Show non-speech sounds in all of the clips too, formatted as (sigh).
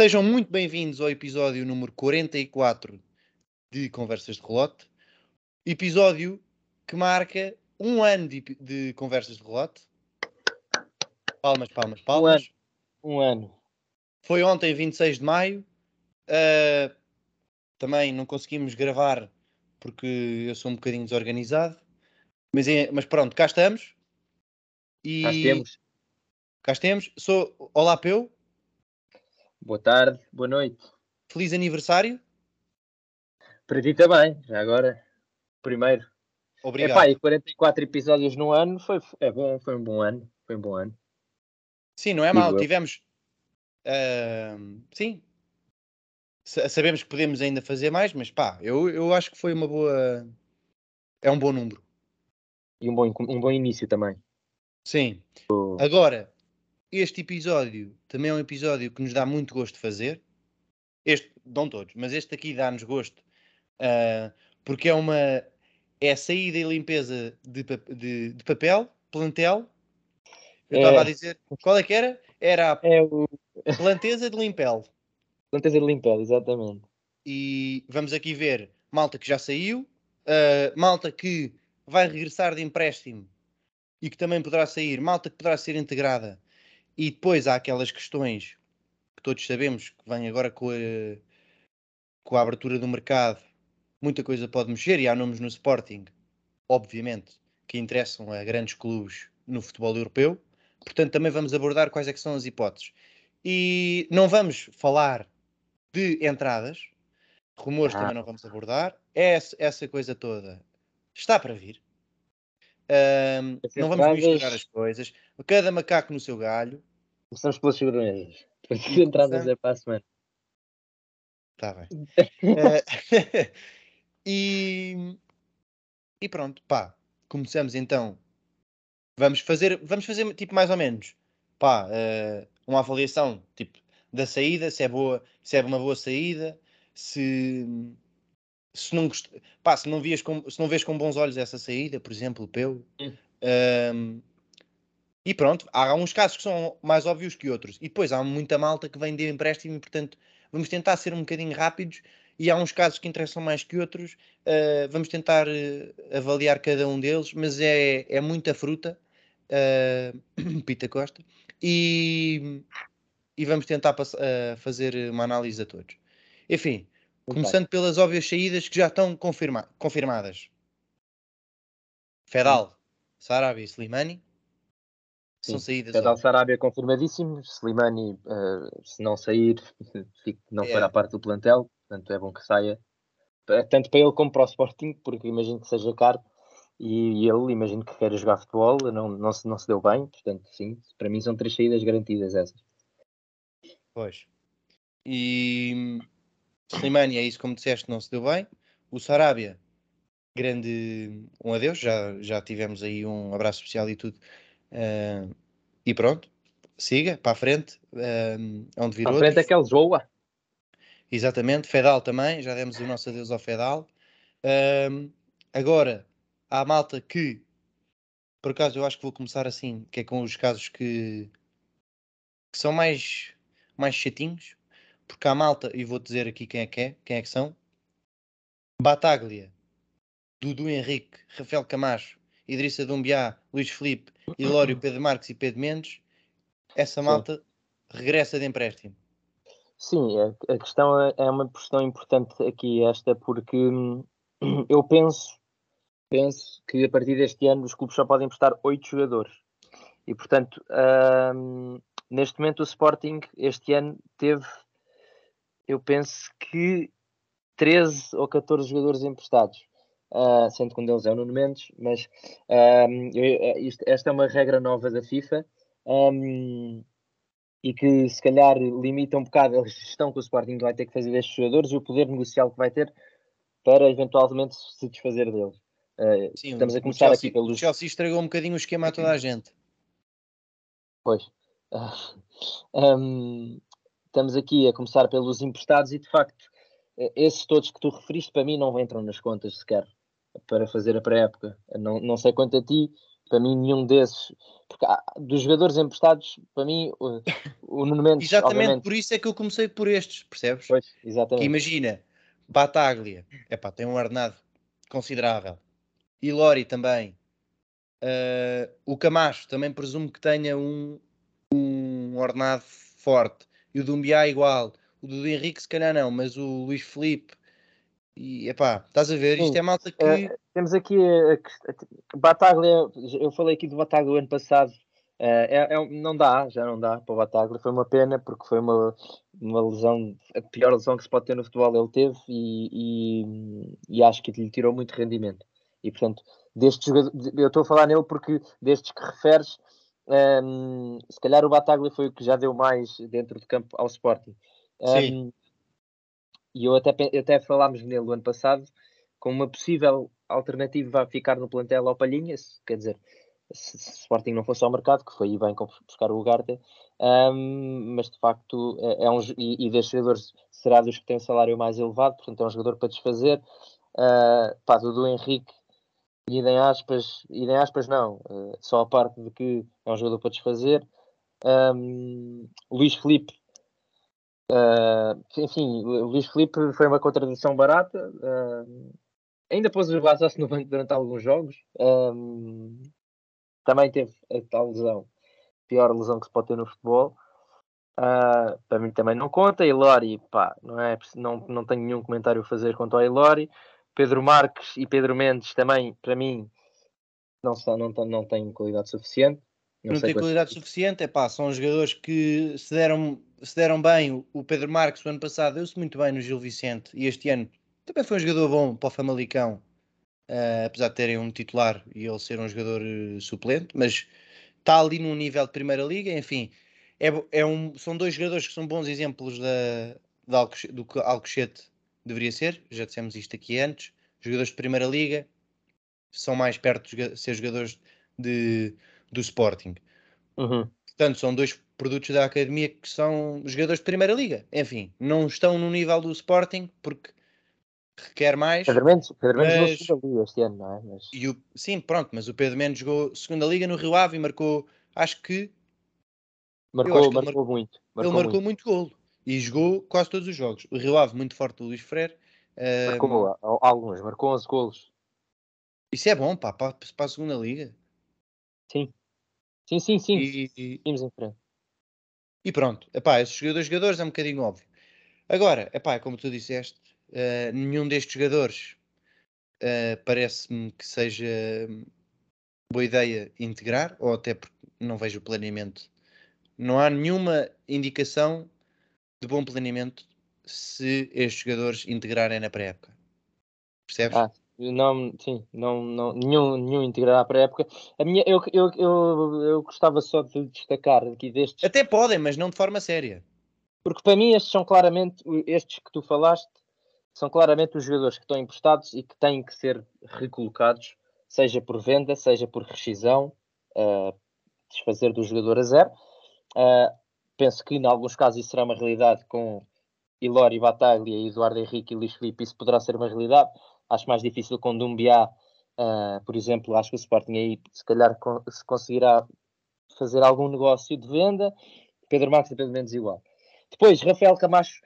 Sejam muito bem-vindos ao episódio número 44 de Conversas de Relote. Episódio que marca um ano de, de Conversas de Relote. Palmas, palmas, palmas. Um ano. Foi ontem, 26 de maio. Uh, também não conseguimos gravar porque eu sou um bocadinho desorganizado. Mas, é, mas pronto, cá estamos. E... Cá estamos. Cá estamos. Sou Olá Peu. Boa tarde, boa noite. Feliz aniversário. Para ti também, já agora. Primeiro. Obrigado. Epá, e 44 episódios no ano foi, é bom, foi um bom ano. Foi um bom ano. Sim, não é mal. Tivemos. Uh, sim. sabemos que podemos ainda fazer mais, mas pá, eu, eu acho que foi uma boa. É um bom número. E um bom, um bom início também. Sim. Agora, este episódio também é um episódio que nos dá muito gosto de fazer. Este, não todos, mas este aqui dá-nos gosto uh, porque é uma é saída e limpeza de, de, de papel, plantel. Eu estava é. a dizer, qual é que era? Era a é o... (laughs) planteza de limpel. Planteza de limpel, exatamente. E vamos aqui ver malta que já saiu, uh, malta que vai regressar de empréstimo e que também poderá sair, malta que poderá ser integrada. E depois há aquelas questões que todos sabemos que vêm agora com a, com a abertura do mercado. Muita coisa pode mexer e há nomes no Sporting, obviamente, que interessam a grandes clubes no futebol europeu. Portanto, também vamos abordar quais é são as hipóteses. E não vamos falar de entradas, rumores ah. também não vamos abordar. Essa, essa coisa toda está para vir. Um, não vamos misturar as coisas. Cada macaco no seu galho. Começamos pelas figurinhas. Depois de entradas é para a semana. Está bem. uh, (laughs) (laughs) e, e pronto, pá. Começamos então. Vamos fazer, vamos fazer tipo mais ou menos. Pá, uh, uma avaliação tipo da saída, se é boa, se é uma boa saída, se se não, gost... Pá, se não, vias com... se não vês com bons olhos essa saída, por exemplo, o Peu. Um, e pronto, há uns casos que são mais óbvios que outros. E depois há muita malta que vem de empréstimo e, portanto, vamos tentar ser um bocadinho rápidos. E há uns casos que interessam mais que outros. Uh, vamos tentar uh, avaliar cada um deles, mas é, é muita fruta. Uh, (clears throat) Pita Costa. E, e vamos tentar fazer uma análise a todos. Enfim, Começando pelas óbvias saídas que já estão confirma confirmadas. Fedal, Sarabia e Slimani. São saídas. Fedal, Sarabia confirmadíssimo. Slimani, uh, se não sair, (laughs) não é. fará parte do plantel. Portanto, é bom que saia. Tanto para ele como para o Sporting, porque imagino que seja caro. E ele, imagino que queira jogar futebol, não, não, se, não se deu bem. Portanto, sim, para mim são três saídas garantidas essas. Pois. E Slimani, é isso como disseste, não se deu bem. O Sarabia, grande um adeus, já, já tivemos aí um abraço especial e tudo. Uh, e pronto, siga para a frente, uh, onde vir Para a frente é que voa. Exatamente, Fedal também, já demos o nosso adeus ao Fedal. Uh, agora, há a malta que, por acaso eu acho que vou começar assim, que é com os casos que, que são mais, mais chatinhos, porque há malta, e vou dizer aqui quem é que é, quem é que são: Bataglia, Dudu Henrique, Rafael Camacho, Idrissa Dumbiá, Luís Felipe, Ilório, (clears throat) Pedro Marques e Pedro Mendes. Essa malta Sim. regressa de empréstimo. Sim, a, questão é, é uma questão importante aqui esta, porque hum, (clears throat) eu penso, penso que a partir deste ano os clubes só podem emprestar oito jogadores. E portanto, hum, neste momento o Sporting este ano teve eu penso que 13 ou 14 jogadores emprestados, uh, sendo que um deles é o Nuno Mendes, mas um, eu, eh, isto, esta é uma regra nova da FIFA um, e que se calhar limita um bocado a gestão que o Sporting vai ter que fazer destes jogadores e o poder negocial que vai ter para eventualmente se desfazer deles. Uh, Sim, estamos a começar Chelsea, aqui pelos. O Chelsea estragou um bocadinho o esquema a toda a gente. Pois. (laughs) Uh, um, estamos aqui a começar pelos emprestados e de facto eh, esses todos que tu referiste para mim não entram nas contas sequer para fazer a pré-época. Não, não sei quanto a ti, para mim, nenhum desses. Porque há, dos jogadores emprestados, para mim, o, (laughs) o Nuno Mendes. exatamente obviamente... por isso é que eu comecei por estes, percebes? Pois, exatamente. Que imagina, Bataglia, epá, tem um ordenado considerável. E Lori também. Uh, o Camacho também presumo que tenha um, um ordenado forte. E o Dumbiá igual. O do Henrique se calhar não, mas o Luís Felipe e epá, estás a ver? Sim. Isto é malta que. Uh, temos aqui a, a, Bataglia, eu falei aqui do Bataglia o ano passado. Uh, é, é, não dá, já não dá para o Bataglia. Foi uma pena porque foi uma, uma lesão, a pior lesão que se pode ter no futebol. Ele teve e, e, e acho que lhe tirou muito rendimento. E portanto, destes eu estou a falar nele porque destes que referes, um, se calhar o Bataglia foi o que já deu mais dentro de campo ao Sporting. Sim. E eu até, até falámos nele o ano passado, com uma possível alternativa a ficar no plantel ao Palhinhas, quer dizer, se, se Sporting não fosse ao mercado, que foi aí bem buscar o Ugarte, um, mas de facto é, é um e, e destes jogadores será dos que têm o salário mais elevado, portanto é um jogador para desfazer. Uh, pá, Henrique, idem aspas, idem aspas não, uh, só a parte de que é um jogador para desfazer. Um, Luís Felipe Uh, enfim, Luís Felipe foi uma contradição barata. Uh, ainda pôs o Vazas no banco durante alguns jogos. Um, também teve a tal lesão, pior lesão que se pode ter no futebol. Uh, para mim também não conta. Ilori, pá, não, é, não, não tenho nenhum comentário a fazer quanto ao Ilori. Pedro Marques e Pedro Mendes também, para mim, não, não, não, não têm qualidade suficiente. Não, não tem qualidade suficiente, é pá, são jogadores que se deram, se deram bem. O Pedro Marques, o ano passado, deu-se muito bem no Gil Vicente e este ano também foi um jogador bom para o Famalicão, uh, apesar de terem um titular e ele ser um jogador uh, suplente, mas está ali num nível de Primeira Liga. Enfim, é, é um, são dois jogadores que são bons exemplos da, da Alcochete, do que Alcochete deveria ser. Já dissemos isto aqui antes. Jogadores de Primeira Liga são mais perto de ser jogadores de do Sporting. Uhum. Portanto, são dois produtos da academia que são jogadores de primeira liga. Enfim, não estão no nível do Sporting porque requer mais. Pedro Mendes, Pedro Mendes mas... jogou segunda liga este ano, não é? Mas... E o... Sim, pronto, mas o Pedro Mendes jogou segunda liga no Rio Ave e marcou, acho que. Marcou, acho que marcou mar... muito. Marcou ele marcou muito. muito golo e jogou quase todos os jogos. O Rio Ave, muito forte do Luís Freire. Marcou alguns, marcou 11 golos. Isso é bom, pá, para, para a segunda liga. Sim. Sim, sim, sim. E, Seguimos em frente. E pronto, epá, esses jogadores, jogadores é um bocadinho óbvio. Agora, epá, como tu disseste, uh, nenhum destes jogadores uh, parece-me que seja boa ideia integrar, ou até porque não vejo o planeamento. Não há nenhuma indicação de bom planeamento se estes jogadores integrarem na pré-época. Percebes? Ah, não, sim, não, não, nenhum, nenhum integrará para a época. A minha, eu, eu, eu, eu gostava só de destacar aqui destes. Até podem, mas não de forma séria. Porque para mim estes são claramente, estes que tu falaste, são claramente os jogadores que estão emprestados e que têm que ser recolocados, seja por venda, seja por rescisão, uh, desfazer do jogador a zero. Uh, penso que em alguns casos isso será uma realidade com Ilori Bataglia, Eduardo Henrique e Luís Felipe, isso poderá ser uma realidade Acho mais difícil com Dumbiá, uh, por exemplo. Acho que o Sporting aí, se calhar, se conseguirá fazer algum negócio de venda. Pedro Marques é pelo menos igual. Depois, Rafael Camacho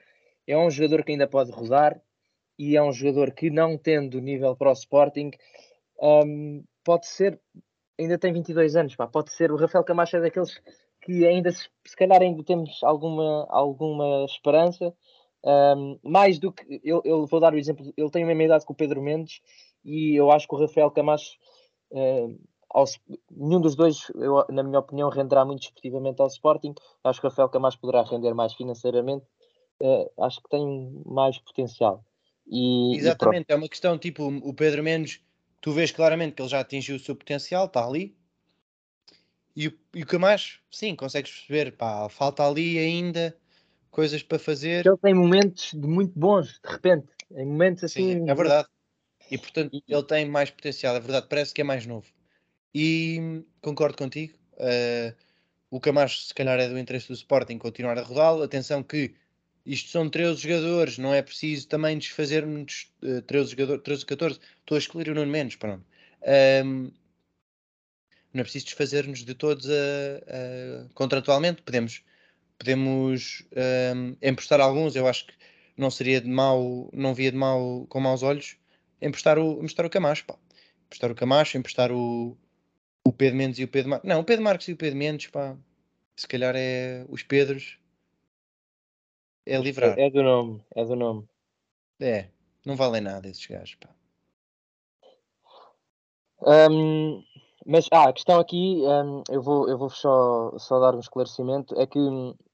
é um jogador que ainda pode rodar e é um jogador que, não tendo nível para o Sporting, um, pode ser, ainda tem 22 anos, pá, pode ser. O Rafael Camacho é daqueles que ainda, se, se calhar, ainda temos alguma, alguma esperança um, mais do que eu, eu, vou dar o exemplo, ele tem a mesma idade que o Pedro Mendes e eu acho que o Rafael Camacho, uh, ao, nenhum dos dois, eu, na minha opinião, renderá muito esportivamente ao Sporting. Acho que o Rafael Camacho poderá render mais financeiramente, uh, acho que tem mais potencial. E, Exatamente, e é uma questão tipo o Pedro Mendes, tu vês claramente que ele já atingiu o seu potencial, está ali. E o, e o Camacho, sim, consegues perceber, pá, falta ali ainda coisas para fazer. Ele tem momentos de muito bons, de repente. Em momentos assim. Sim, é verdade. E portanto ele tem mais potencial, é verdade, parece que é mais novo. E concordo contigo. Uh, o Camacho, se calhar, é do interesse do Sporting continuar a rodá-lo. Atenção que isto são 13 jogadores, não é preciso também desfazermos uh, 13 jogadores, 13 14. Estou a excluir o Nuno Menos, pronto. Um, não é preciso desfazer-nos de todos a, a, contratualmente. Podemos, podemos um, emprestar alguns, eu acho que não seria de mal, não via de mal com maus olhos emprestar o, emprestar o Camacho, pá. Emprestar o Camacho, emprestar o, o Pedro Mendes e o Pedro Marques. Não, o Pedro Marques e o Pedro Mendes, pá. Se calhar é os Pedros. É livrar. É do nome, é do nome. É, não valem nada esses gajos, pá. Um, mas ah, a questão aqui, um, eu vou, eu vou só, só dar um esclarecimento, é que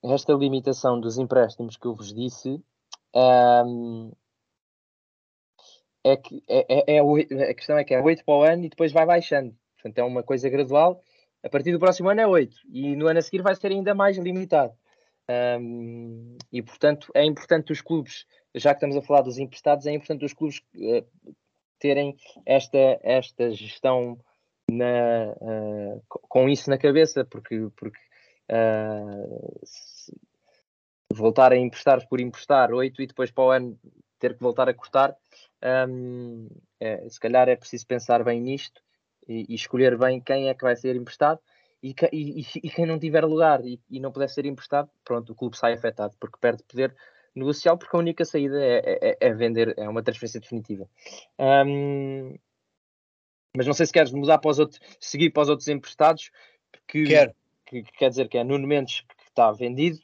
esta limitação dos empréstimos que eu vos disse um, é que é, é, é, a questão é que é 8 para o ano e depois vai baixando. Portanto, é uma coisa gradual. A partir do próximo ano é 8 e no ano a seguir vai ser ainda mais limitado. Um, e portanto é importante os clubes, já que estamos a falar dos emprestados, é importante os clubes uh, terem esta, esta gestão na, uh, com isso na cabeça, porque, porque uh, voltar a emprestar por emprestar 8 e depois para o ano ter que voltar a cortar, um, é, se calhar é preciso pensar bem nisto e, e, escolher bem quem é que vai ser emprestado e, e, e quem não tiver lugar e, não puder ser emprestado, pronto, o clube sai afetado porque perde poder negocial porque a única saída é, é, é, vender, é uma transferência definitiva. Um, mas não sei se queres mudar para os outros, seguir para os outros emprestados, que, que, que quer dizer que é Nuno Mendes que está vendido,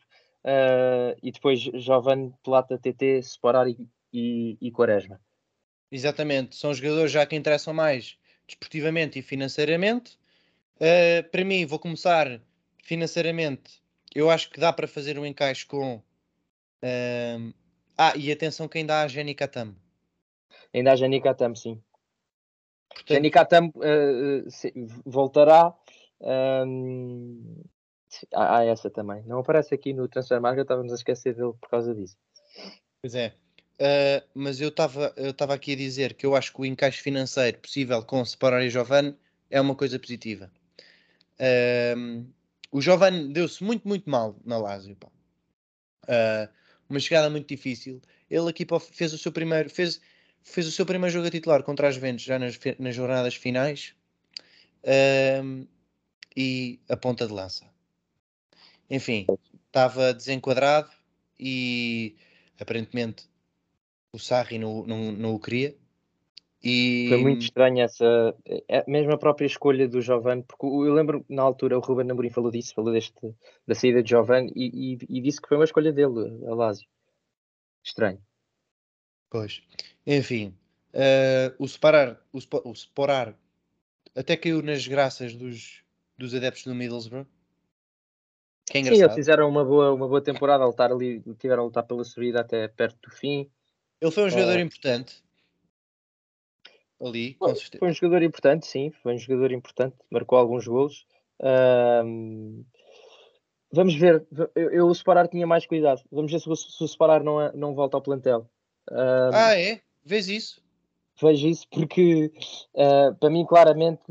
uh, e depois Giovanni Plata, TT, Separar e, e, e Quaresma. Exatamente, são jogadores já que interessam mais desportivamente e financeiramente. Uh, para mim, vou começar financeiramente. Eu acho que dá para fazer um encaixe com. Uh, ah, e atenção que ainda há Jenny Katam. Ainda há Jenny Katam, sim. Portanto... Jenny Katam uh, voltará. Há, há essa também. Não aparece aqui no Transfer Market, estávamos a esquecer dele por causa disso. Pois é. Uh, mas eu estava eu aqui a dizer que eu acho que o encaixe financeiro possível com Separar e Giovanni é uma coisa positiva. Uh, o Giovanni deu-se muito, muito mal na Lazio. Uma chegada muito difícil. Ele aqui fez o seu primeiro fez, fez o seu primeiro jogo a titular contra as Juventus já nas, nas jornadas finais e a ponta de lança. Enfim, estava desenquadrado e aparentemente o Sarri não, não, não o queria. E... Foi muito estranha essa, é, mesmo a própria escolha do Giovanni, porque eu lembro na altura o Ruben Amorim falou disso, falou deste, da saída de Giovanni e, e, e disse que foi uma escolha dele, a Lazio. Estranho. Pois, enfim, uh, o separar, o, o separar até caiu nas graças dos, dos adeptos do Middlesbrough. Que é Sim, eles fizeram uma boa, uma boa temporada a lutar ali, tiveram a lutar pela subida até perto do fim. Ele foi um jogador uh, importante. Ali, com certeza. Foi um jogador importante, sim. Foi um jogador importante. Marcou alguns gols. Uh, vamos ver. Eu, eu, o Separar tinha mais cuidado. Vamos ver se, se o Separar não, é, não volta ao plantel. Uh, ah, é? Vês isso? Vejo isso porque, uh, para mim, claramente,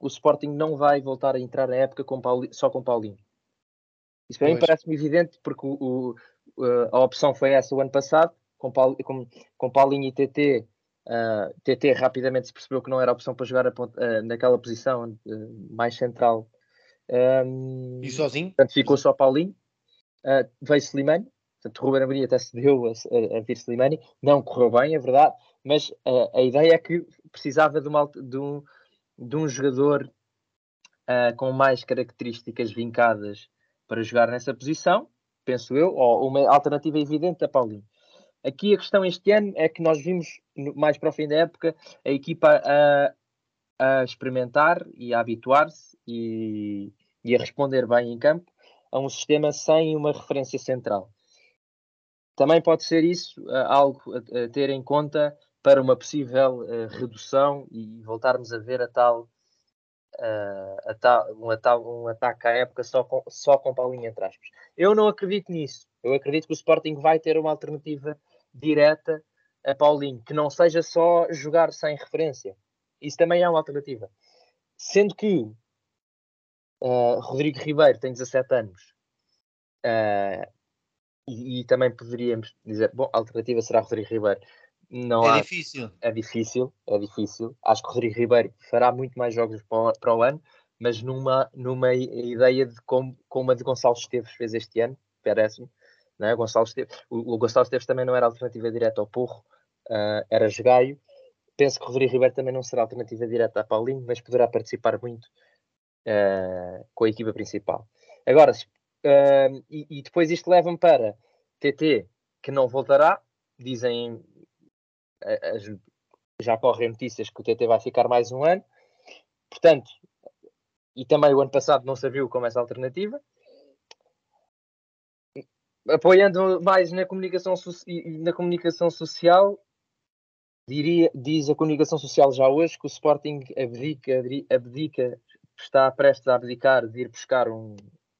o Sporting não vai voltar a entrar na época com só com Paulinho. Isso para mim parece-me evidente porque o, o, a opção foi essa o ano passado com, Paul, com, com Paulinho e TT, uh, TT rapidamente se percebeu que não era opção para jogar a, uh, naquela posição mais central. Um, e sozinho? Portanto, ficou só Paulinho. Uh, veio Slimani, portanto, Ruben Amorim até se deu a, a, a vir Slimani. Não correu bem, é verdade, mas a ideia é que precisava de, uma, de, um, de um jogador com mais características vincadas para jogar nessa posição, penso eu, ou uma alternativa evidente a Paulinho. Aqui a questão este ano é que nós vimos, mais para o fim da época, a equipa a, a experimentar e a habituar-se e, e, a responder bem em campo a um sistema sem uma referência central. Também pode ser isso uh, algo a, a, ter em conta para uma possível uh, redução e voltarmos a ver a tal, uh, a tal, um, a tal um ataque à época só com, só com Paulinho entre aspas. Eu não acredito nisso. Eu acredito que o Sporting vai ter uma alternativa direta a Paulinho, que não seja só jogar sem referência. Isso também é uma alternativa. Sendo que Rodrigo Ribeiro tem 17 anos uh, e, e, também poderíamos dizer, bom, a alternativa será Rodrigo Ribeiro. Não é há, difícil. É difícil, é difícil. Acho que Rodrigo Ribeiro fará muito mais jogos para o, para o ano, mas numa, numa ideia de como, como a de Gonçalo Esteves fez este ano, parece-me. É? Gonçalo Esteves, o, o Gonçalo Esteves também não era alternativa direta ao Porro, uh, era Jogaio. Penso que Rodrigo Ribeiro também não será alternativa direta a Paulinho, mas poderá participar muito uh, com a equipa principal. Agora, e, e, depois isto leva-me para TT, que não voltará, dizem, as, já correm notícias que o TT vai ficar mais um ano, portanto, e também o ano passado não se viu como essa alternativa. Apoiando mais na comunicação, na comunicação social, diria, diz a comunicação social já hoje que o Sporting abdica, abdica está prestes a abdicar de ir buscar um,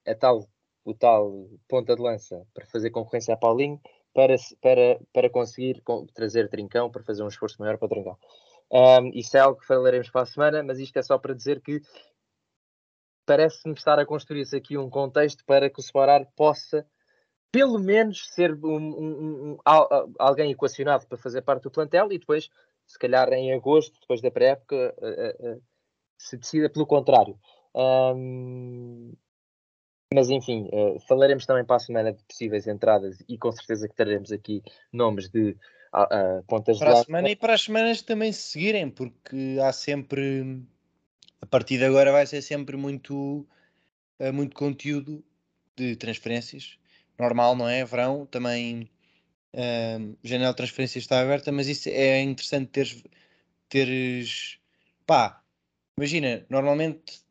a tal, o tal ponta de lança para fazer concorrência a Paulinho para, para, para conseguir trazer Trincão, para fazer um esforço maior para o Trincão. Um, isso é algo que falaremos para a semana, mas isto é só para dizer que parece-me estar a construir-se aqui um contexto para que o Separar possa, pelo menos, ser um, um, um, alguém equacionado para fazer parte do plantel e depois, se calhar em agosto, depois da pré-época, uh, uh, se decida pelo contrário. Mas enfim, uh, falaremos também para a semana de possíveis entradas e com certeza que teremos aqui nomes de uh, pontas para de a semana e para as semanas também se seguirem, porque há sempre a partir de agora vai ser sempre muito, uh, muito conteúdo de transferências. Normal, não é? Verão também uh, janela de transferências está aberta, mas isso é interessante teres, teres pá, imagina, normalmente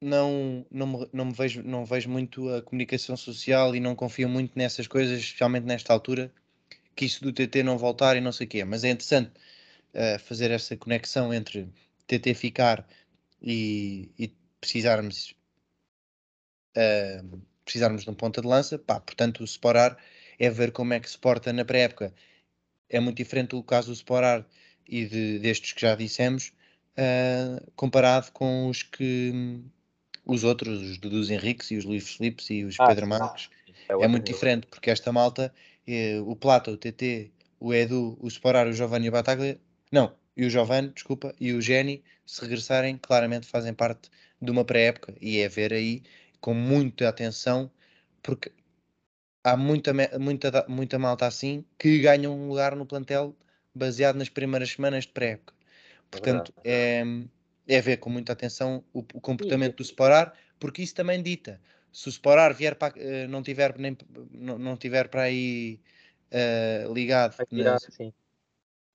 não, não, me, não me vejo, não vejo muito a comunicação social e não confio muito nessas coisas, especialmente nesta altura, que isso do TT não voltar e não sei o quê, mas é interessante uh, fazer essa conexão entre TT ficar e, e precisarmos uh, precisarmos de um ponta de lança, pá, portanto o Sporar é ver como é que se porta na pré-época. É muito diferente o caso do Sporar e de, destes que já dissemos, uh, comparado com os que os outros, os dos Henriques e os Luís Filipes e os ah, Pedro Marques. É, é muito diferente, porque esta malta, eh, o Plata, o TT, o Edu, o Sporar, o Giovanni e o Bataglia, não, e o Giovanni, desculpa, e o Geni, se regressarem, claramente fazem parte de uma pré-época e é ver aí com muita atenção, porque há muita, muita, muita malta assim que ganha um lugar no plantel baseado nas primeiras semanas de pré-época. Portanto, é, é ver com muita atenção o, o comportamento do Sporar, porque isso também dita. Se o Sporar vier para, eh, não, tiver, nem, não, não tiver para aí uh, ligado na,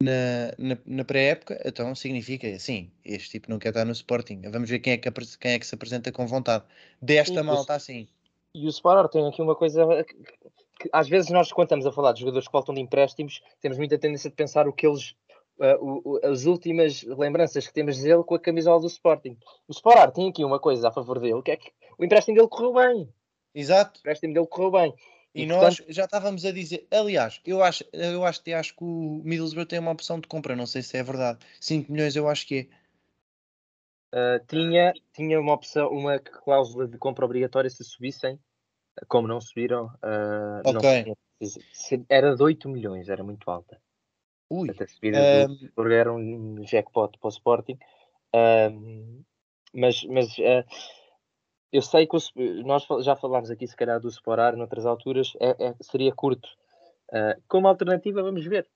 na, na, na pré-época, então significa assim, este tipo não quer estar no Sporting. Vamos ver quem é que, quem é que se apresenta com vontade. Desta malta assim. E o Sporar tem aqui uma coisa que, que, às vezes nós quando estamos a falar de jogadores que voltam de empréstimos, temos muita tendência de pensar o que eles Uh, o, as últimas lembranças que temos dele com a camisola do Sporting. O Sporar tem aqui uma coisa a favor dele, que é que o empréstimo dele correu bem. Exato. O empréstimo dele correu bem. E, e nós portanto... já estávamos a dizer, aliás, eu acho, eu acho, eu acho que o Middlesbrough tem uma opção de compra, não sei se é verdade. 5 milhões eu acho que é. Uh, tinha, tinha uma opção, uma cláusula de compra obrigatória se subissem, como não subiram, uh, okay. não, era de 8 milhões, era muito alta. Ui, a subida um... do era um jackpot para o Sporting. Um, mas mas uh, eu sei que o, nós já falámos aqui, se calhar, do Sporar noutras alturas, é, é, seria curto. Uh, como alternativa, vamos ver.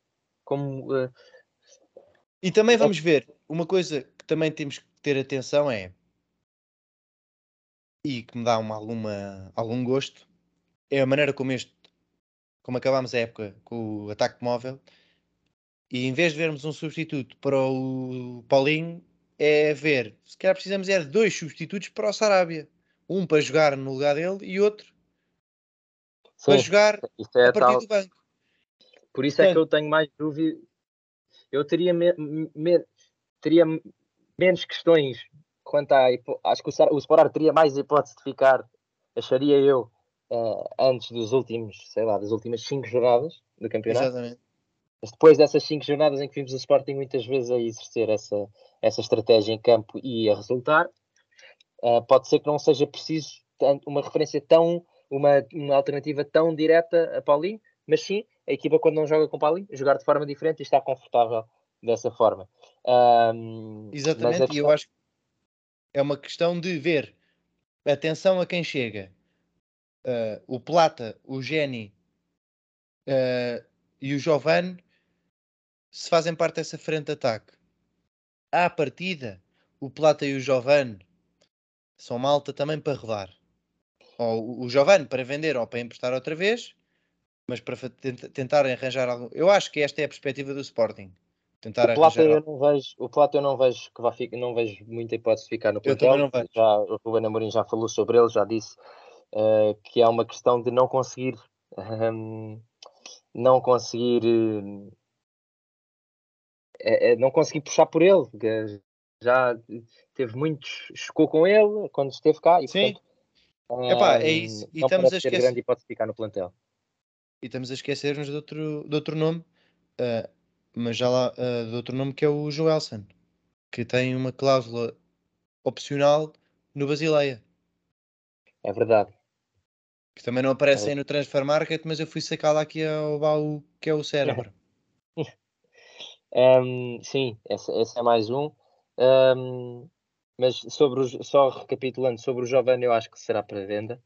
Como, uh... E também vamos ver, uma coisa que também temos que ter atenção é, e que me dá uma, alguma, algum gosto, é a maneira como este, como acabámos a época com o ataque móvel, e em vez de vermos um substituto para o Paulinho, é ver, se calhar precisamos é de dois substitutos para o Sarabia um para jogar no lugar dele e outro Sim, para jogar é a partir tal... do banco. Por isso Portanto, é que eu tenho mais dúvida. Eu teria, me, me, teria menos questões quanto a. Acho que o, Sporar teria mais hipótese de ficar, acharia eu, uh, antes dos últimos, sei lá, das últimas 5 jornadas do campeonato. Exatamente. Mas depois dessas 5 jornadas em que vimos o Sporting muitas vezes a exercer essa, essa estratégia em campo e a resultar, Uh, pode ser que não seja preciso uma referência tão, uma, uma alternativa tão direta a Paulinho, mas sim, a equipa quando não joga com Paulinho, jogar de forma diferente e estar confortável dessa forma. Um, Exatamente, questão... e eu acho É uma questão de ver atenção a quem chega. Uh, o Plata, o Geni uh, e o Giovanni se fazem parte dessa frente de ataque. À partida, o Plata e o Giovanni são malta também para rodar. Ou o Giovanni para vender ou para emprestar outra vez, mas para tentar arranjar algo. Eu acho que esta é a perspectiva do Sporting. Tentar o Plata eu não vejo, o Plata eu não vejo que vai ficar, não vejo muita hipótese de ficar no plantel. Já, o Ruben Amorim já falou sobre ele, já disse uh, que é uma questão de não conseguir (laughs) um, não conseguir uh, é, não conseguir puxar por ele, já teve muitos, chocou com ele quando esteve cá e Sim. portanto, Epá, é isso. E estamos a esquecer. grande hipótese de ficar no plantel. E estamos a esquecer-nos de outro, de outro nome, uh, mas já lá uh, de outro nome que é o Joelson, que tem uma cláusula opcional no Basileia. É verdade. Que também não aparece é. aí no Transfer Market, mas eu fui sacá-la aqui ao baú que é o (laughs) cérebro. Um, sim, esse, esse, é mais um. um mas sobre o, só recapitulando sobre o Giovanni, eu acho que será para venda.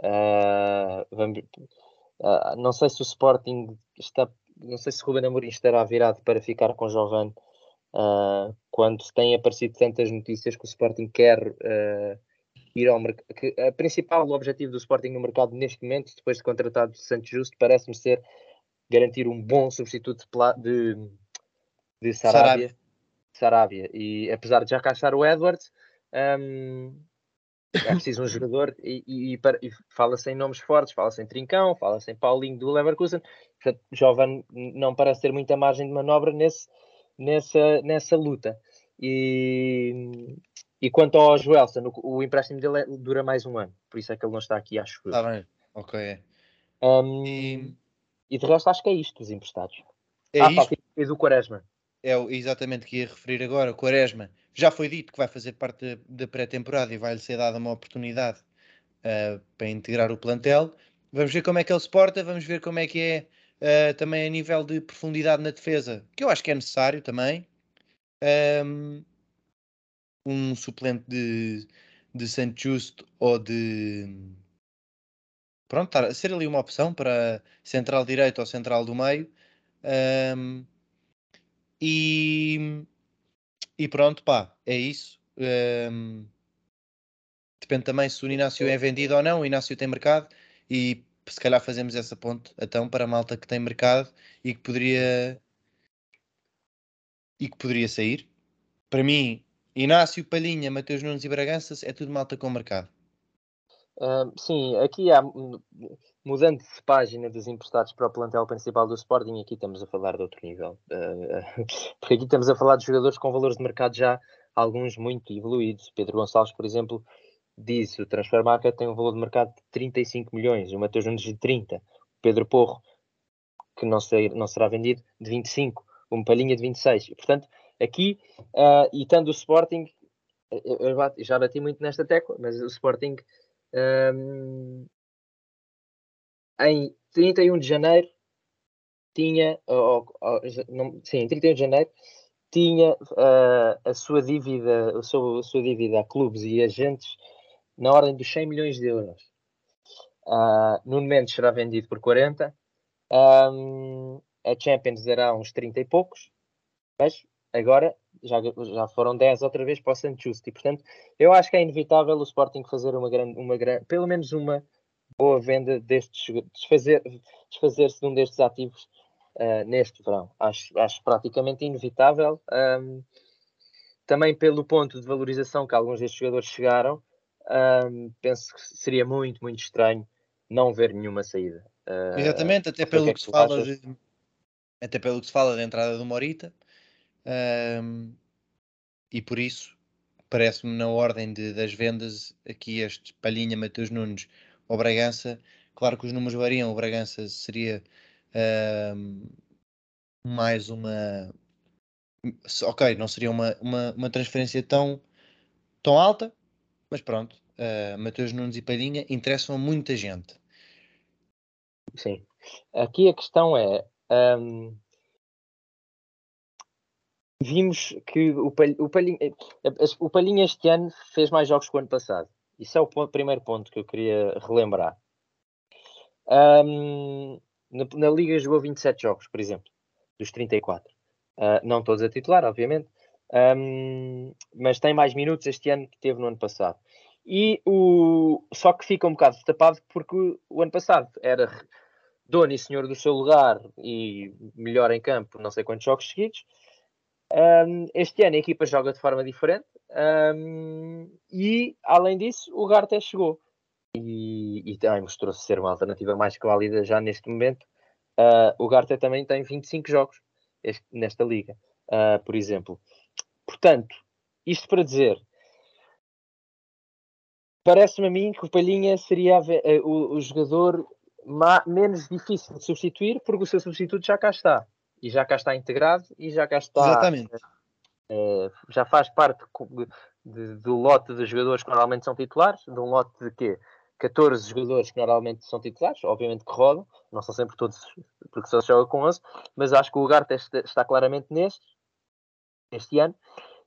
Uh, vamos, uh, não sei se o Sporting está, não sei se o Ruben Amorim estará virado para ficar com o Giovanni uh, quando têm aparecido tantas notícias que o Sporting quer ir ao mercado. A principal objetivo do Sporting no mercado neste momento, depois de contratado de Santos Justo, parece-me ser garantir um bom substituto de, de Sarabia. Sarabia. E apesar de já estar o Edwards, um, é preciso um (laughs) jogador e, e, e fala-se em nomes fortes, fala-se em Trincão, fala-se em Paulinho do Leverkusen. Portanto, Jovem não parece ter muita margem de manobra nesse, nessa, nessa luta. E, e quanto ao Joelson, o, o empréstimo dele é, dura mais um ano, por isso é que ele não está aqui, acho Está bem, ok. Um, e... e de resto, acho que é isto, os emprestados. É ah, isto? e do Quaresma é exatamente que ia referir agora, o Quaresma, já foi dito que vai fazer parte da pré-temporada e vai-lhe ser dada uma oportunidade uh, para integrar o plantel. Vamos ver como é que ele se porta, vamos ver como é que é uh, também a nível de profundidade na defesa, que eu acho que é necessário também. Um, um suplente de, de Santo Justo ou de. Pronto, ser ali uma opção para central direito ou central do meio. Um, e, e pronto, pá, é isso. Um, depende também se o Inácio é vendido ou não. O Inácio tem mercado e se calhar fazemos essa ponte então para a malta que tem mercado e que poderia e que poderia sair. Para mim, Inácio, Palhinha, Mateus Nunes e Bragança é tudo malta com mercado. Sim, aqui há mudando de página dos emprestados para o plantel principal do Sporting, aqui estamos a falar de outro nível. Uh, (laughs) porque aqui estamos a falar de jogadores com valores de mercado já alguns muito evoluídos. Pedro Gonçalves, por exemplo, disse o Transfer Market tem um valor de mercado de 35 milhões, o Mateus Nunes de 30, o Pedro Porro, que não, sei, não será vendido, de 25, um Palhinha de 26. E, portanto, aqui, uh, e estando o Sporting, eu, eu já bati muito nesta tecla, mas o Sporting um, em 31 de janeiro tinha, ou, ou, não, sim, em 31 de janeiro tinha uh, a sua dívida, a sua, a sua dívida a clubes e agentes na ordem dos 100 milhões de euros. Uh, no momento será vendido por 40. Um, a Champions dará uns 30 e poucos, mas agora já, já foram 10 outra vez para o Santos. E portanto, eu acho que é inevitável o Sporting fazer uma grande, uma grande, pelo menos uma boa venda destes, desfazer, desfazer-se de um destes ativos uh, neste verão. Acho, acho praticamente inevitável. Um, também pelo ponto de valorização que alguns destes jogadores chegaram, um, penso que seria muito, muito estranho não ver nenhuma saída. Uh, Exatamente, até pelo que, que se fala de, até pelo que se fala da entrada do Morita. Um, e por isso parece-me na ordem de, das vendas aqui este Palhinha, Mateus Nunes, ao Bragança. Claro que os números variam, o Bragança seria uh, mais uma. Ok, não seria uma, uma, uma transferência tão, tão alta, mas pronto. Uh, Mateus Nunes e Palhinha interessam a muita gente. Sim. Aqui a questão é. Um, vimos que o, Palhinha, o Palhinha este ano fez mais jogos que o ano passado. Isso é o ponto, primeiro ponto que eu queria relembrar. Um, na, na, Liga jogou 27 jogos, por exemplo, dos 34. Uh, ah, não todos a titular, obviamente, um, mas tem mais minutos este ano que teve no ano passado. E o, só que fica um bocado tapado porque o ano passado era dono e senhor do seu lugar e melhor em campo, não sei quantos jogos seguidos. Um, este ano a equipa joga de forma diferente um, e, além disso, o Garté chegou e, e também mostrou-se ser uma alternativa mais que válida já neste momento. Uh, o Garté também tem 25 jogos este, nesta liga, uh, por exemplo. Portanto, isto para dizer, parece-me a mim que o Palhinha seria uh, o, o, jogador menos difícil de substituir porque o seu substituto já cá está e já cá está integrado e já cá está. Exatamente. É, já faz parte de, do lote de jogadores que normalmente são titulares, de um lote de quê? 14 jogadores que normalmente são titulares, obviamente que rodam, não são sempre todos, porque só se joga com 11, mas acho que o Ugarte está claramente neste, este ano,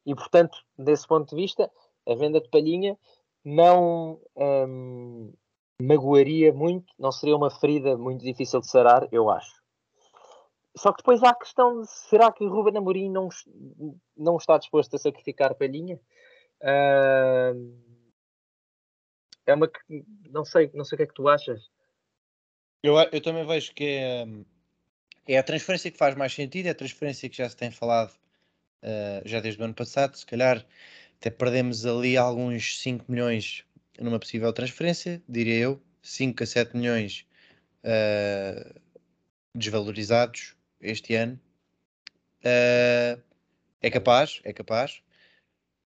e portanto, desse ponto de vista, a venda de Palhinha não hum, magoaria muito, não seria uma ferida muito difícil de sarar, eu acho. Só que depois há a questão de será que Ruben Amorim não, não está disposto a sacrificar Palhinha? Uh, é uma que não sei, não sei o que é que tu achas. Eu, eu também vejo que é, é a transferência que faz mais sentido, é a transferência que já se tem falado uh, já desde o ano passado. Se calhar até perdemos ali alguns 5 milhões numa possível transferência, diria eu, 5 a 7 milhões uh, desvalorizados este ano. Uh, é capaz, é capaz.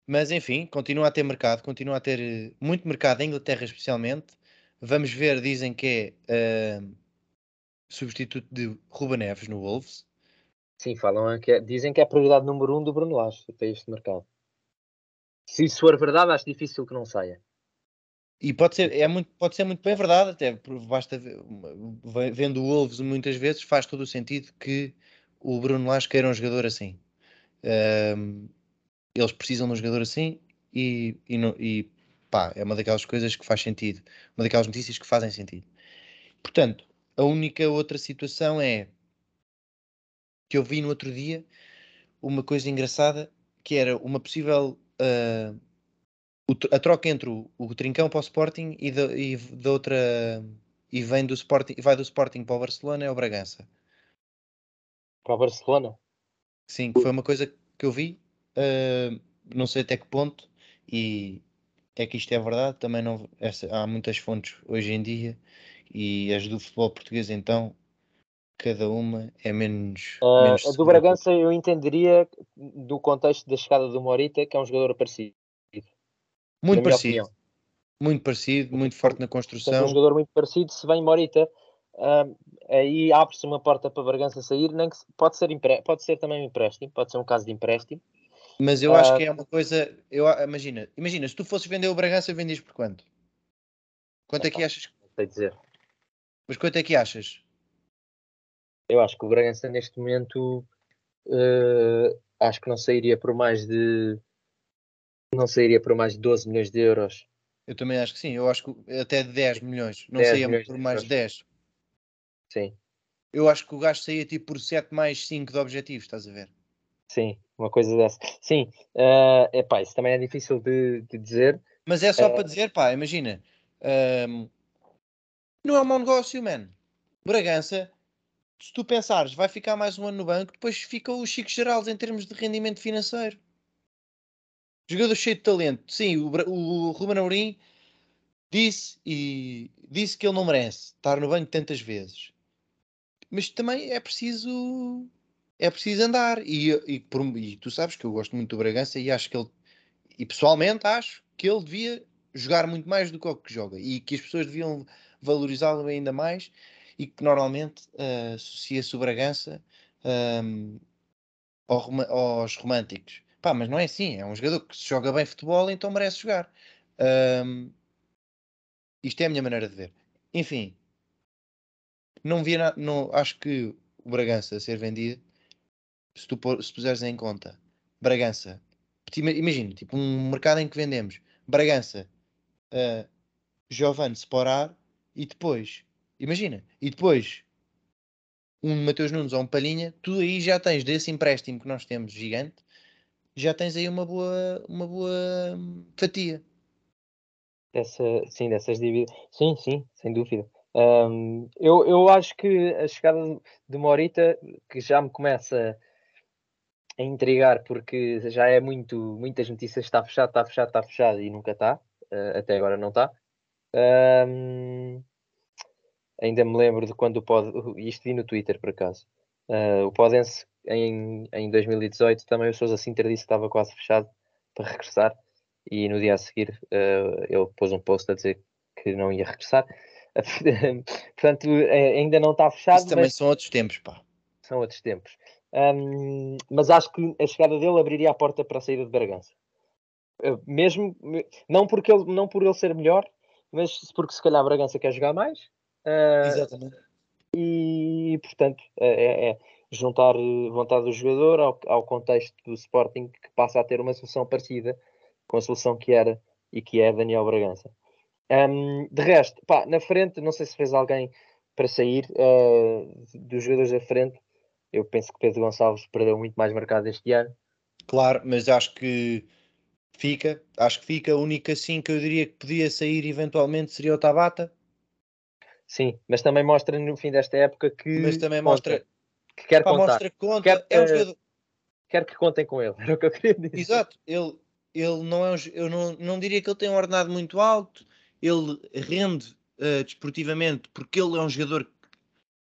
Mas enfim, continua a ter mercado, continua a ter eh, muito mercado em Inglaterra especialmente. Vamos ver, dizem que é uh, substituto de Ruben Neves no Wolves. Sim, falam que é, dizem que é a prioridade número um do Bruno Lage para este mercado. Se isso for verdade, acho difícil que não saia. E pode ser, é muito, pode ser muito bem verdade, até basta vendo o Wolves muitas vezes, faz todo o sentido que o Bruno Lage queira um jogador assim. Um, eles precisam de um jogador assim e, e, e pá, é uma daquelas coisas que faz sentido, uma daquelas notícias que fazem sentido. Portanto, a única outra situação é que eu vi no outro dia uma coisa engraçada que era uma possível uh, a troca entre o, o Trincão para o Sporting e da, e da outra e vem do Sporting vai do Sporting para o Barcelona é o Bragança. Para o Barcelona? Sim foi uma coisa que eu vi uh, não sei até que ponto e é que isto é verdade também não essa, há muitas fontes hoje em dia e as do futebol português então cada uma é menos, uh, menos a do Bragança eu entenderia do contexto da chegada do Morita que é um jogador parecido muito parecido. Muito parecido, muito forte na construção. É um jogador muito parecido. Se vem Morita, uh, aí abre-se uma porta para Bragança sair. Nem que pode, ser pode ser também um empréstimo, pode ser um caso de empréstimo. Mas eu uh, acho que é uma coisa. Eu, imagina, imagina, se tu fosses vender o Bragança, vendias por quanto? Quanto é, que achas? Não sei dizer. Mas quanto é que achas? Eu acho que o Bragança neste momento uh, acho que não sairia por mais de não sairia por mais de 12 milhões de euros. Eu também acho que sim, eu acho que até 10 milhões, não 10 saía por mais de 10. Sim. Eu acho que o gasto saía tipo por 7 mais 5 de objetivos, estás a ver? Sim, uma coisa dessa. Sim, uh, epá, isso também é difícil de, de dizer. Mas é só uh, para dizer, pá, imagina, um, não é um mau negócio, man. Bragança, se tu pensares, vai ficar mais um ano no banco, depois fica o Chico Geraldo em termos de rendimento financeiro. Jogador cheio de talento. Sim, o, o Ruben Amorim disse e disse que ele não merece estar no banco tantas vezes. Mas também é preciso é preciso andar e, e, por, e, tu sabes que eu gosto muito do Bragança e acho que ele e pessoalmente acho que ele devia jogar muito mais do que o que joga e que as pessoas deviam valorizá-lo ainda mais e que normalmente uh, associa-se o Bragança um, aos românticos Pá, mas não é assim. É um jogador que se joga bem futebol, então merece jogar. Um, isto é a minha maneira de ver. Enfim, não via não, acho que o Bragança ser vendido, se tu se puseres em conta Bragança. Imagina, tipo um mercado em que vendemos Bragança, uh, Giovanni Sporar e depois, imagina, e depois um Mateus Nunes ou um Palhinha, tu aí já tens desse empréstimo que nós temos gigante, já tens aí uma boa, uma boa fatia. Dessa, sim, dessas dívidas. Sim, sim, sem dúvida. Um, eu, eu acho que a chegada de Morita, que já me começa a intrigar, porque já é muito, muitas notícias, está fechado, está fechado, está fechado e nunca está, uh, até agora não está. Um, ainda me lembro de quando o Pod, isto vi no Twitter por acaso, uh, o Podense em, em 2018 também o Sousa Sinter disse que estava quase fechado para regressar e no dia a seguir uh, ele pôs um post a dizer que não ia regressar. (laughs) Portanto, ainda não está fechado. Isso também mas... são outros tempos, pá. São outros tempos. Um, mas acho que a chegada dele abriria a porta para a saída de Bragança. Uh, mesmo, não, porque ele, não por ele ser melhor, mas porque se calhar Bragança quer jogar mais. Uh, Exatamente. E, portanto, é, é, é, juntar vontade do jogador ao, ao contexto do Sporting que passa a ter uma solução parecida com a solução que era e que é Daniel Bragança. Um, de resto, pá, na frente, não sei se fez alguém para sair uh, dos jogadores da frente. Eu penso que Pedro Gonçalves perdeu muito mais marcado este ano. Claro, mas acho que fica. Acho que fica. A única sim que eu diria que podia sair eventualmente seria o Tabata. Sim, mas também mostra no fim desta época que. Mas também mostra que quer Pá, contar. Mostra que conta. Quer, é um jogador... quer que contem com ele, (laughs) era o que eu queria dizer. Exato, ele, ele não é um, eu não, não diria que ele tem um ordenado muito alto, ele rende uh, desportivamente porque ele é um jogador que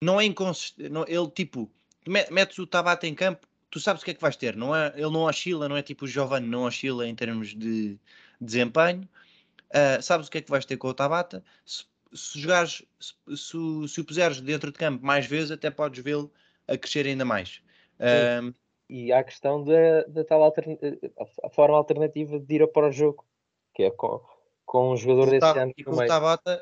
não é inconsistente, ele tipo, metes o Tabata em campo, tu sabes o que é que vais ter, não é, ele não oscila, não é tipo o Giovanni, não oscila em termos de desempenho, uh, sabes o que é que vais ter com o Tabata, se, se jogares, se, se, se, o puseres dentro de campo mais vezes, até podes vê-lo a crescer ainda mais. Um, e há a questão da, da tal altern... a forma alternativa de ir para o jogo, que é com, com um jogador desse ano. E com o Tabata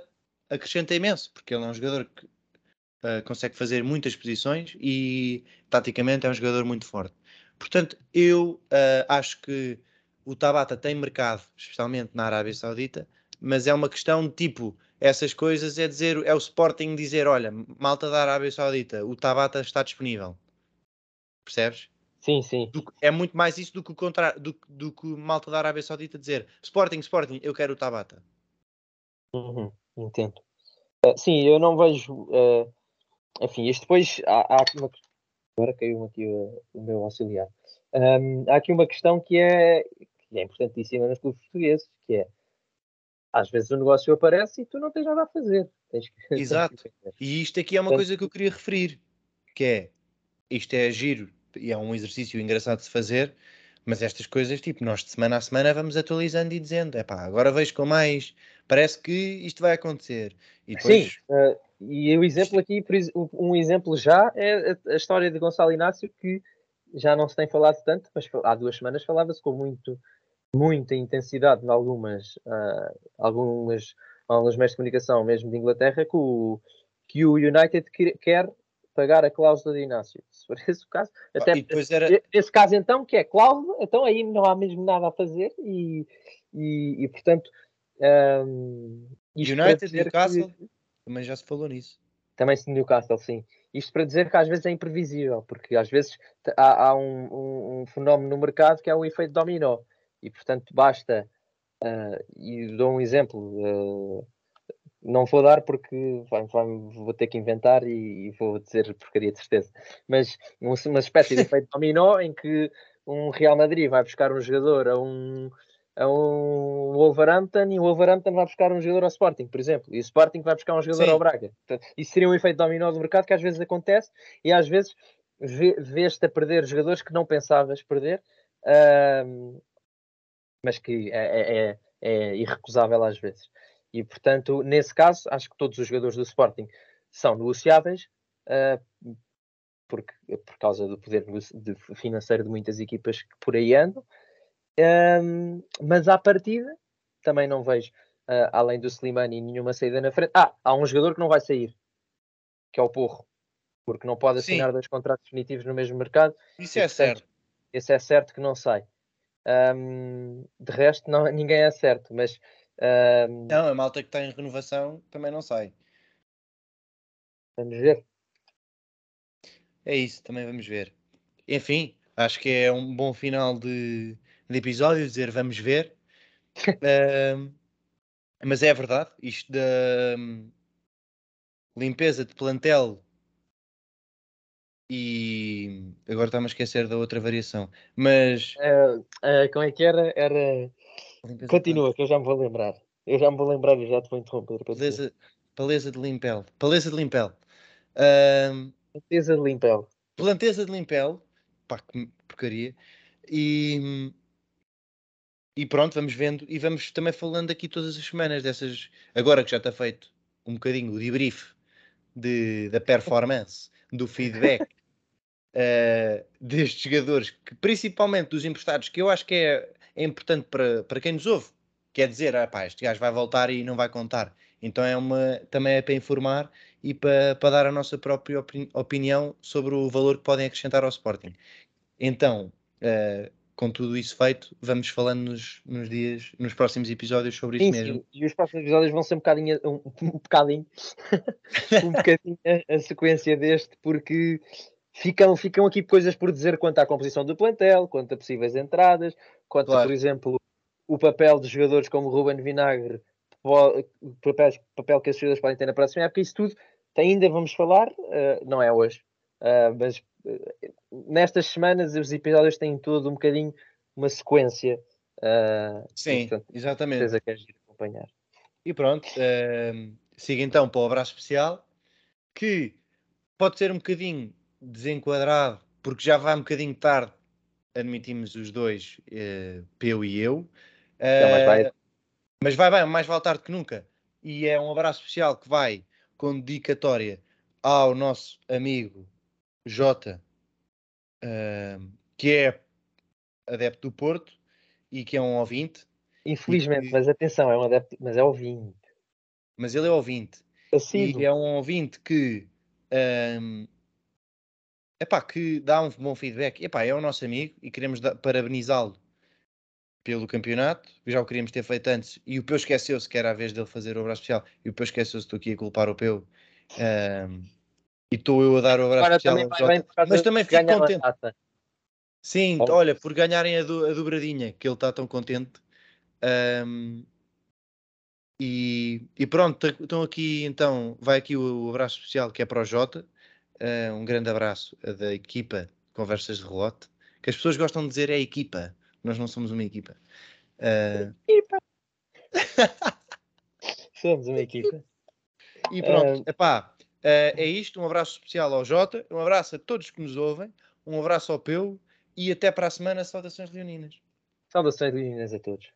acrescenta imenso, porque ele é um jogador que uh, consegue fazer muitas posições e taticamente é um jogador muito forte. Portanto, eu uh, acho que o Tabata tem mercado, especialmente na Arábia Saudita, mas é uma questão de tipo, essas coisas é dizer, é o Sporting dizer, olha, malta da Arábia Saudita, o Tabata está disponível. Percebes? Sim, sim. Do, é muito mais isso do que o contrário, do, do que malta da Arábia Saudita dizer Sporting, Sporting, eu quero o Tabata. Uhum, entendo. Uh, sim, eu não vejo. Uh, enfim, isto depois há, há uma. Agora caiu aqui o, o meu auxiliar. Um, há aqui uma questão que é, que é importantíssima nos clubes portugueses, que é às vezes o negócio aparece e tu não tens nada a fazer. Tens que, (laughs) Exato. Tens e isto aqui é uma coisa que eu queria referir, que é isto é giro e é um exercício engraçado de se fazer, mas estas coisas, tipo, nós de semana a semana vamos atualizando e dizendo, é pá, agora vejo com mais, parece que isto vai acontecer. E depois... Sim, uh, e o exemplo aqui, um exemplo já é a história de Gonçalo Inácio, que já não se tem falado tanto, mas há duas semanas falava-se com muito, muita intensidade em algumas, uh, algumas, alguns meios de comunicação, mesmo de Inglaterra, que o, que o United quer pagar a cláusula de Inácio. Se for esse o caso, até era... esse caso então, que é cláusula, então aí não há mesmo nada a fazer e, e, e portanto um, United, Newcastle, que... também já se falou nisso. Também se Newcastle, sim. Isto para dizer que às vezes é imprevisível, porque às vezes há, há um, um, um, fenómeno no mercado que é o efeito dominó, e portanto basta, uh, e dou um exemplo, uh, não vou dar porque vai, vai, vou ter que inventar e, e, vou dizer porcaria de certeza. Mas uma espécie de (laughs) efeito dominó em que um Real Madrid vai buscar um jogador a um, a um Wolverhampton e o Wolverhampton vai buscar um jogador ao Sporting, por exemplo. E o Sporting vai buscar um jogador Sim. ao Braga. Portanto, isso seria um efeito dominó do mercado que às vezes acontece e às vezes vês-te a perder jogadores que não pensavas perder, uh, mas que é, é, é, é irrecusável às vezes. E, portanto, nesse caso, acho que todos os jogadores do Sporting são negociáveis, uh, porque, por causa do poder de financeiro de muitas equipas que por aí andam. Um, mas à partida, também não vejo, uh, além do Slimani, nenhuma saída na frente. Ah, há um jogador que não vai sair, que é o Porro, porque não pode assinar Sim. dois contratos definitivos no mesmo mercado. Isso é certo. esse é certo que não sai. Um, de resto, não, (laughs) ninguém é certo, mas. Um, não, a malta que está em renovação também não sai. Vamos ver. É isso, também vamos ver. Enfim, acho que é um bom final de, de episódio dizer vamos ver. (laughs) uh, mas é verdade, isto da um, limpeza de plantel e agora está-me a esquecer da outra variação. Mas uh, uh, como é que era? Era continua, que eu já me vou lembrar. Eu já me vou lembrar e já te vou interromper. Paleza, paleza de limpel. Paleza de limpel. Uh, planteza de limpel. Planteza de limpel. Pá, que porcaria. E, e pronto, vamos vendo e vamos também falando aqui todas as semanas dessas. Agora que já está feito um bocadinho o debrief de, da (laughs) performance, do feedback uh, destes jogadores, que, principalmente dos emprestados, que eu acho que é, é importante para, para quem nos ouve. Quer dizer, ah, pá, este gajo vai voltar e não vai contar. Então é uma, também é para informar e para, para dar a nossa própria opinião sobre o valor que podem acrescentar ao Sporting. Então, uh, com tudo isso feito, vamos falando nos, nos dias, nos próximos episódios sobre isso sim, mesmo. Sim. E os próximos episódios vão ser um bocadinho, um, um bocadinho, (laughs) um bocadinho a, a, sequência deste, porque ficam, ficam aqui coisas por dizer quanto à composição do plantel, quanto a possíveis entradas, quanto claro. a, por exemplo, o papel de jogadores como Ruben Vinagre, papel, papel que esses jogadores podem ter na próxima época, isso tudo ainda vamos falar, uh, não é hoje, uh, mas nestas semanas os episódios têm tudo um bocadinho uma sequência. Uh, Sim, e, portanto, exatamente. Certeza que acompanhar. E pronto, uh, siga então para o abraço especial, que pode ser um bocadinho desenquadrado, porque já vai um bocadinho tarde, admitimos os dois, uh, Peu e eu. Uh, mas, vai... mas vai bem, mais vale tarde que nunca. E é um abraço especial que vai com dedicatória ao nosso amigo Jota, uh, que é adepto do Porto e que é um ouvinte. Infelizmente, mas atenção, é um adepto, mas é ouvinte. Mas ele é ouvinte. E é um ouvinte que um, epá, que dá um bom feedback. Epá, é o nosso amigo e queremos parabenizá-lo pelo campeonato. Já o queríamos ter feito antes e o Peu esqueceu-se que era a vez dele fazer o abraço especial e o Peu esqueceu-se, estou aqui a culpar o Peu. Um, e estou eu a dar o abraço Agora especial também mas também fico contente. Sim, oh. olha, por ganharem a, do, a dobradinha, que ele está tão contente. Um, e, e, pronto, estão aqui então, vai aqui o, o, abraço especial que é para o Jota. Uh, um grande abraço da equipa Conversas de Relote. Que as pessoas gostam de dizer é equipa, nós não somos uma equipa. Uh... Equipa! (laughs) somos uma equipa. E pronto, uh... epá, Uh, é isto, um abraço especial ao Jota, um abraço a todos que nos ouvem, um abraço ao Peu e até para a semana, saudações leoninas. Saudações leoninas a todos.